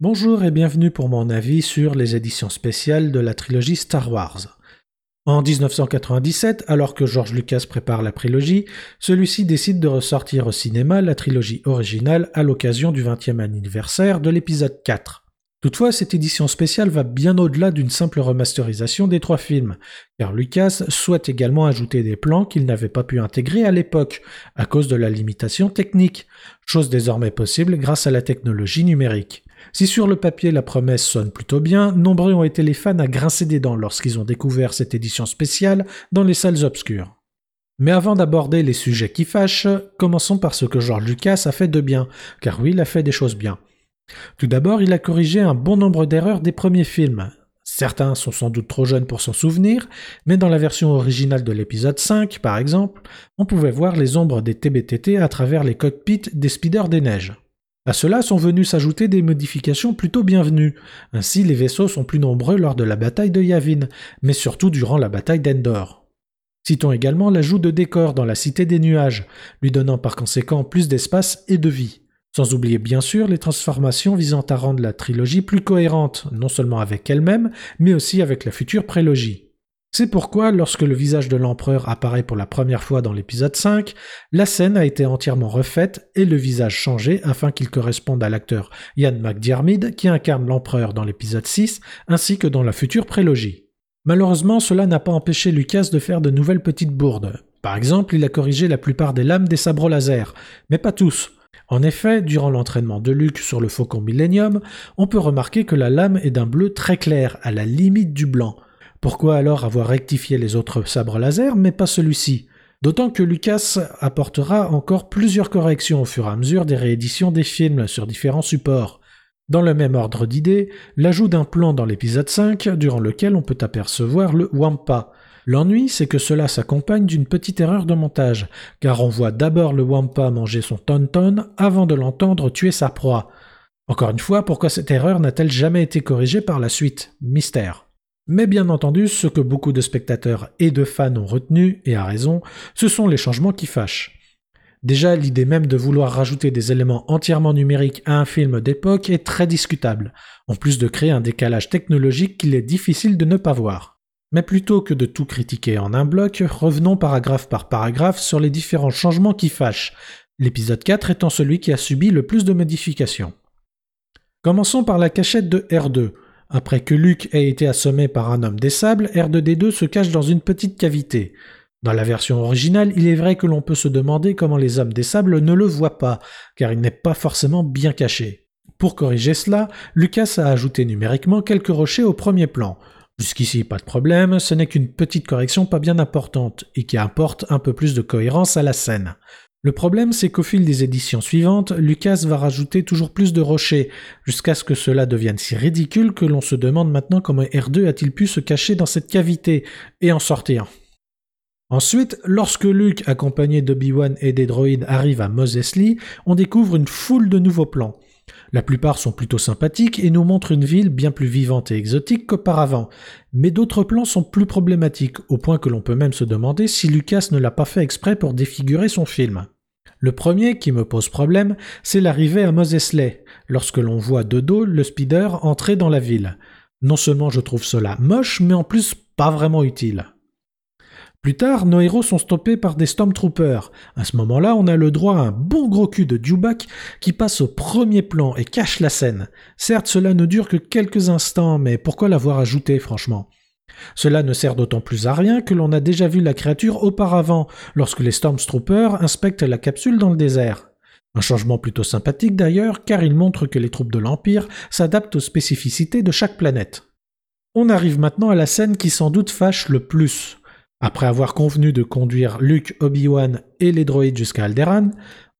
Bonjour et bienvenue pour mon avis sur les éditions spéciales de la trilogie Star Wars. En 1997, alors que George Lucas prépare la prélogie, celui-ci décide de ressortir au cinéma la trilogie originale à l'occasion du 20e anniversaire de l'épisode 4. Toutefois, cette édition spéciale va bien au-delà d'une simple remasterisation des trois films, car Lucas souhaite également ajouter des plans qu'il n'avait pas pu intégrer à l'époque, à cause de la limitation technique, chose désormais possible grâce à la technologie numérique. Si sur le papier la promesse sonne plutôt bien, nombreux ont été les fans à grincer des dents lorsqu'ils ont découvert cette édition spéciale dans les salles obscures. Mais avant d'aborder les sujets qui fâchent, commençons par ce que George Lucas a fait de bien, car oui, il a fait des choses bien. Tout d'abord, il a corrigé un bon nombre d'erreurs des premiers films. Certains sont sans doute trop jeunes pour s'en souvenir, mais dans la version originale de l'épisode 5, par exemple, on pouvait voir les ombres des TBTT à travers les cockpits des Speeders des Neiges. À cela sont venues s'ajouter des modifications plutôt bienvenues. Ainsi, les vaisseaux sont plus nombreux lors de la bataille de Yavin, mais surtout durant la bataille d'Endor. Citons également l'ajout de décors dans la Cité des Nuages, lui donnant par conséquent plus d'espace et de vie. Sans oublier bien sûr les transformations visant à rendre la trilogie plus cohérente, non seulement avec elle-même, mais aussi avec la future prélogie. C'est pourquoi, lorsque le visage de l'empereur apparaît pour la première fois dans l'épisode 5, la scène a été entièrement refaite et le visage changé afin qu'il corresponde à l'acteur Ian McDiarmid qui incarne l'empereur dans l'épisode 6 ainsi que dans la future prélogie. Malheureusement, cela n'a pas empêché Lucas de faire de nouvelles petites bourdes. Par exemple, il a corrigé la plupart des lames des sabres laser, mais pas tous. En effet, durant l'entraînement de Luke sur le Faucon Millennium, on peut remarquer que la lame est d'un bleu très clair, à la limite du blanc. Pourquoi alors avoir rectifié les autres sabres laser, mais pas celui-ci? D'autant que Lucas apportera encore plusieurs corrections au fur et à mesure des rééditions des films sur différents supports. Dans le même ordre d'idées, l'ajout d'un plan dans l'épisode 5, durant lequel on peut apercevoir le Wampa, L'ennui, c'est que cela s'accompagne d'une petite erreur de montage, car on voit d'abord le Wampa manger son tonton avant de l'entendre tuer sa proie. Encore une fois, pourquoi cette erreur n'a-t-elle jamais été corrigée par la suite? Mystère. Mais bien entendu, ce que beaucoup de spectateurs et de fans ont retenu, et à raison, ce sont les changements qui fâchent. Déjà, l'idée même de vouloir rajouter des éléments entièrement numériques à un film d'époque est très discutable, en plus de créer un décalage technologique qu'il est difficile de ne pas voir. Mais plutôt que de tout critiquer en un bloc, revenons paragraphe par paragraphe sur les différents changements qui fâchent, l'épisode 4 étant celui qui a subi le plus de modifications. Commençons par la cachette de R2. Après que Luke ait été assommé par un homme des sables, R2D2 se cache dans une petite cavité. Dans la version originale, il est vrai que l'on peut se demander comment les hommes des sables ne le voient pas, car il n'est pas forcément bien caché. Pour corriger cela, Lucas a ajouté numériquement quelques rochers au premier plan. Jusqu'ici, pas de problème, ce n'est qu'une petite correction pas bien importante et qui apporte un peu plus de cohérence à la scène. Le problème, c'est qu'au fil des éditions suivantes, Lucas va rajouter toujours plus de rochers, jusqu'à ce que cela devienne si ridicule que l'on se demande maintenant comment R2 a-t-il pu se cacher dans cette cavité et en sortir. Ensuite, lorsque Luke, accompagné d'Obi-Wan et des droïdes, arrive à Mos Eisley, on découvre une foule de nouveaux plans. La plupart sont plutôt sympathiques et nous montrent une ville bien plus vivante et exotique qu'auparavant, mais d'autres plans sont plus problématiques, au point que l'on peut même se demander si Lucas ne l'a pas fait exprès pour défigurer son film. Le premier qui me pose problème, c'est l'arrivée à Mos Eisley, lorsque l'on voit de dos le speeder entrer dans la ville. Non seulement je trouve cela moche, mais en plus pas vraiment utile. Plus tard, nos héros sont stoppés par des Stormtroopers. À ce moment-là, on a le droit à un bon gros cul de Dewback qui passe au premier plan et cache la scène. Certes, cela ne dure que quelques instants, mais pourquoi l'avoir ajouté, franchement? Cela ne sert d'autant plus à rien que l'on a déjà vu la créature auparavant, lorsque les Stormtroopers inspectent la capsule dans le désert. Un changement plutôt sympathique d'ailleurs, car il montre que les troupes de l'Empire s'adaptent aux spécificités de chaque planète. On arrive maintenant à la scène qui sans doute fâche le plus. Après avoir convenu de conduire Luke, Obi-Wan et les droïdes jusqu'à Alderaan,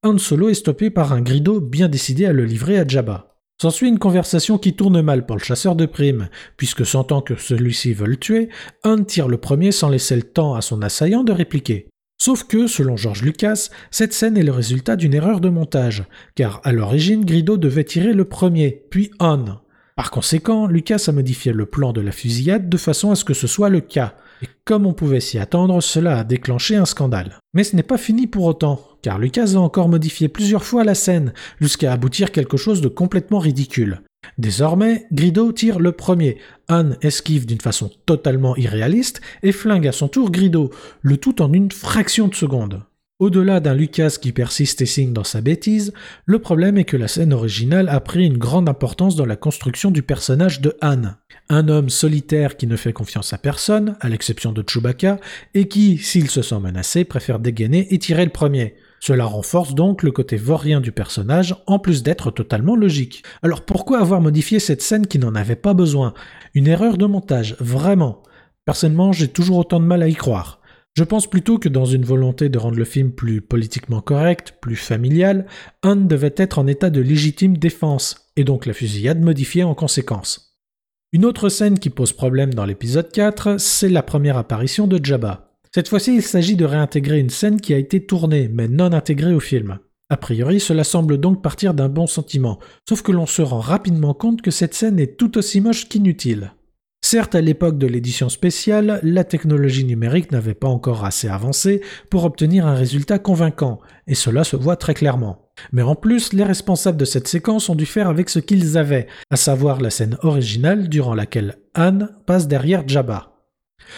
Han Solo est stoppé par un grido bien décidé à le livrer à Jabba. S'ensuit une conversation qui tourne mal pour le chasseur de primes, puisque sentant que celui-ci veut le tuer, Han tire le premier sans laisser le temps à son assaillant de répliquer. Sauf que, selon George Lucas, cette scène est le résultat d'une erreur de montage, car à l'origine Grido devait tirer le premier, puis Han. Par conséquent, Lucas a modifié le plan de la fusillade de façon à ce que ce soit le cas, et comme on pouvait s'y attendre, cela a déclenché un scandale. Mais ce n'est pas fini pour autant, car Lucas a encore modifié plusieurs fois la scène, jusqu'à aboutir quelque chose de complètement ridicule. Désormais, Grido tire le premier. Han esquive d'une façon totalement irréaliste et flingue à son tour Grido, le tout en une fraction de seconde. Au-delà d'un Lucas qui persiste et signe dans sa bêtise, le problème est que la scène originale a pris une grande importance dans la construction du personnage de Han. Un homme solitaire qui ne fait confiance à personne, à l'exception de Chewbacca, et qui, s'il se sent menacé, préfère dégainer et tirer le premier. Cela renforce donc le côté vaurien du personnage, en plus d'être totalement logique. Alors pourquoi avoir modifié cette scène qui n'en avait pas besoin? Une erreur de montage, vraiment. Personnellement, j'ai toujours autant de mal à y croire. Je pense plutôt que dans une volonté de rendre le film plus politiquement correct, plus familial, Han devait être en état de légitime défense, et donc la fusillade modifiée en conséquence. Une autre scène qui pose problème dans l'épisode 4, c'est la première apparition de Jabba. Cette fois-ci, il s'agit de réintégrer une scène qui a été tournée, mais non intégrée au film. A priori, cela semble donc partir d'un bon sentiment, sauf que l'on se rend rapidement compte que cette scène est tout aussi moche qu'inutile. Certes, à l'époque de l'édition spéciale, la technologie numérique n'avait pas encore assez avancé pour obtenir un résultat convaincant, et cela se voit très clairement. Mais en plus, les responsables de cette séquence ont dû faire avec ce qu'ils avaient, à savoir la scène originale durant laquelle Anne passe derrière Jabba.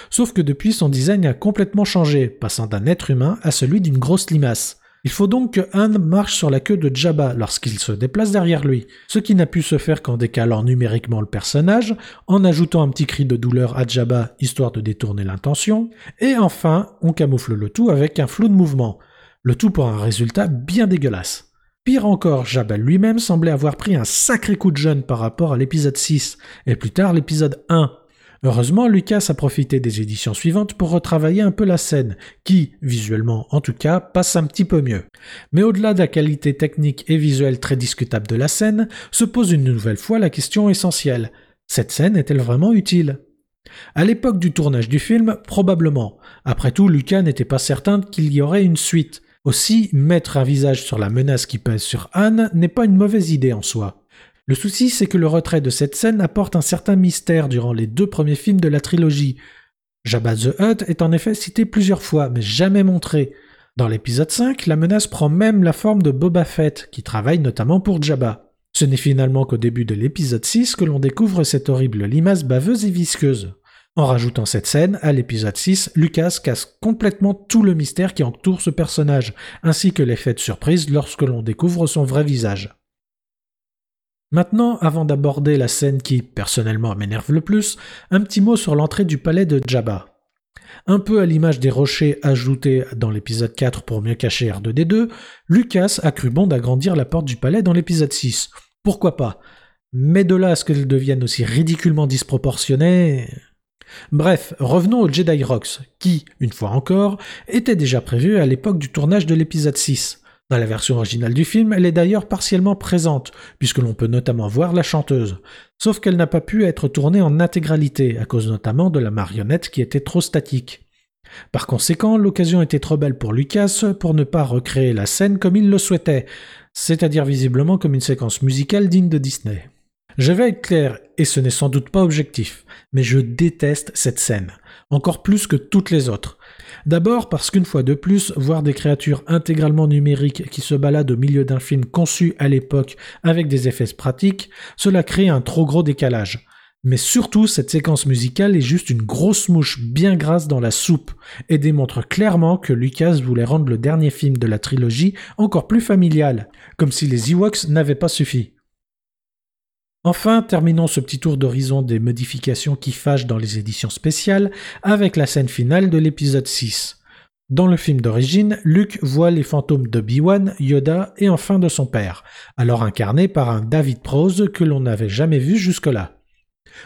Sauf que depuis, son design a complètement changé, passant d'un être humain à celui d'une grosse limace. Il faut donc que Han marche sur la queue de Jabba lorsqu'il se déplace derrière lui, ce qui n'a pu se faire qu'en décalant numériquement le personnage, en ajoutant un petit cri de douleur à Jabba histoire de détourner l'intention, et enfin, on camoufle le tout avec un flou de mouvement, le tout pour un résultat bien dégueulasse. Pire encore, Jabba lui-même semblait avoir pris un sacré coup de jeune par rapport à l'épisode 6, et plus tard l'épisode 1, Heureusement, Lucas a profité des éditions suivantes pour retravailler un peu la scène, qui, visuellement en tout cas, passe un petit peu mieux. Mais au-delà de la qualité technique et visuelle très discutable de la scène, se pose une nouvelle fois la question essentielle. Cette scène est-elle vraiment utile? À l'époque du tournage du film, probablement. Après tout, Lucas n'était pas certain qu'il y aurait une suite. Aussi, mettre un visage sur la menace qui pèse sur Anne n'est pas une mauvaise idée en soi. Le souci, c'est que le retrait de cette scène apporte un certain mystère durant les deux premiers films de la trilogie. Jabba the Hutt est en effet cité plusieurs fois, mais jamais montré. Dans l'épisode 5, la menace prend même la forme de Boba Fett, qui travaille notamment pour Jabba. Ce n'est finalement qu'au début de l'épisode 6 que l'on découvre cette horrible limace baveuse et visqueuse. En rajoutant cette scène, à l'épisode 6, Lucas casse complètement tout le mystère qui entoure ce personnage, ainsi que l'effet de surprise lorsque l'on découvre son vrai visage. Maintenant, avant d'aborder la scène qui, personnellement, m'énerve le plus, un petit mot sur l'entrée du palais de Jabba. Un peu à l'image des rochers ajoutés dans l'épisode 4 pour mieux cacher R2D2, Lucas a cru bon d'agrandir la porte du palais dans l'épisode 6. Pourquoi pas? Mais de là à ce qu'elle devienne aussi ridiculement disproportionnée... Bref, revenons aux Jedi Rocks, qui, une fois encore, étaient déjà prévus à l'époque du tournage de l'épisode 6. Dans la version originale du film, elle est d'ailleurs partiellement présente, puisque l'on peut notamment voir la chanteuse. Sauf qu'elle n'a pas pu être tournée en intégralité, à cause notamment de la marionnette qui était trop statique. Par conséquent, l'occasion était trop belle pour Lucas pour ne pas recréer la scène comme il le souhaitait, c'est-à-dire visiblement comme une séquence musicale digne de Disney. Je vais être clair, et ce n'est sans doute pas objectif, mais je déteste cette scène, encore plus que toutes les autres. D'abord parce qu'une fois de plus, voir des créatures intégralement numériques qui se baladent au milieu d'un film conçu à l'époque avec des effets pratiques, cela crée un trop gros décalage. Mais surtout, cette séquence musicale est juste une grosse mouche bien grasse dans la soupe et démontre clairement que Lucas voulait rendre le dernier film de la trilogie encore plus familial, comme si les Ewoks n'avaient pas suffi. Enfin, terminons ce petit tour d'horizon des modifications qui fâchent dans les éditions spéciales avec la scène finale de l'épisode 6. Dans le film d'origine, Luke voit les fantômes de Obi-Wan, Yoda et enfin de son père, alors incarné par un David Prose que l'on n'avait jamais vu jusque-là.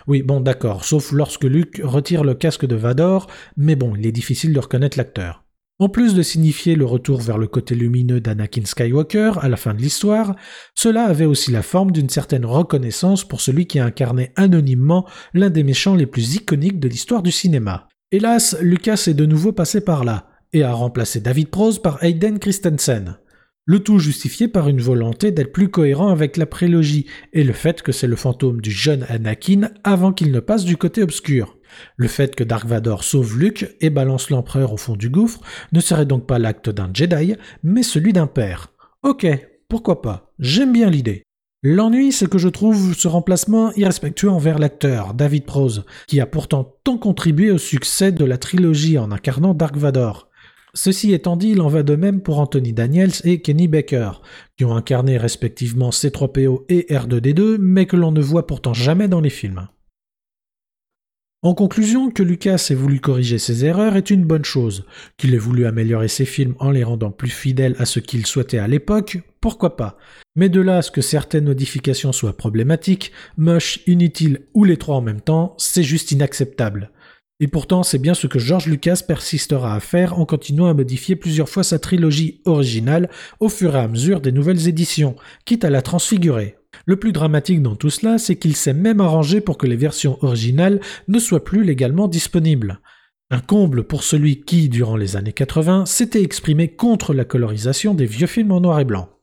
Oui, bon d'accord, sauf lorsque Luke retire le casque de Vador, mais bon, il est difficile de reconnaître l'acteur. En plus de signifier le retour vers le côté lumineux d'Anakin Skywalker à la fin de l'histoire, cela avait aussi la forme d'une certaine reconnaissance pour celui qui incarnait anonymement l'un des méchants les plus iconiques de l'histoire du cinéma. Hélas, Lucas est de nouveau passé par là, et a remplacé David Prose par Hayden Christensen. Le tout justifié par une volonté d'être plus cohérent avec la prélogie et le fait que c'est le fantôme du jeune Anakin avant qu'il ne passe du côté obscur. Le fait que Dark Vador sauve Luke et balance l'empereur au fond du gouffre ne serait donc pas l'acte d'un Jedi, mais celui d'un père. Ok, pourquoi pas, j'aime bien l'idée. L'ennui, c'est que je trouve ce remplacement irrespectueux envers l'acteur, David Prose, qui a pourtant tant contribué au succès de la trilogie en incarnant Dark Vador. Ceci étant dit, il en va de même pour Anthony Daniels et Kenny Baker, qui ont incarné respectivement C3PO et R2D2, mais que l'on ne voit pourtant jamais dans les films. En conclusion, que Lucas ait voulu corriger ses erreurs est une bonne chose. Qu'il ait voulu améliorer ses films en les rendant plus fidèles à ce qu'il souhaitait à l'époque, pourquoi pas? Mais de là à ce que certaines modifications soient problématiques, moches, inutiles ou les trois en même temps, c'est juste inacceptable. Et pourtant, c'est bien ce que George Lucas persistera à faire en continuant à modifier plusieurs fois sa trilogie originale au fur et à mesure des nouvelles éditions, quitte à la transfigurer. Le plus dramatique dans tout cela, c'est qu'il s'est même arrangé pour que les versions originales ne soient plus légalement disponibles. Un comble pour celui qui, durant les années 80, s'était exprimé contre la colorisation des vieux films en noir et blanc.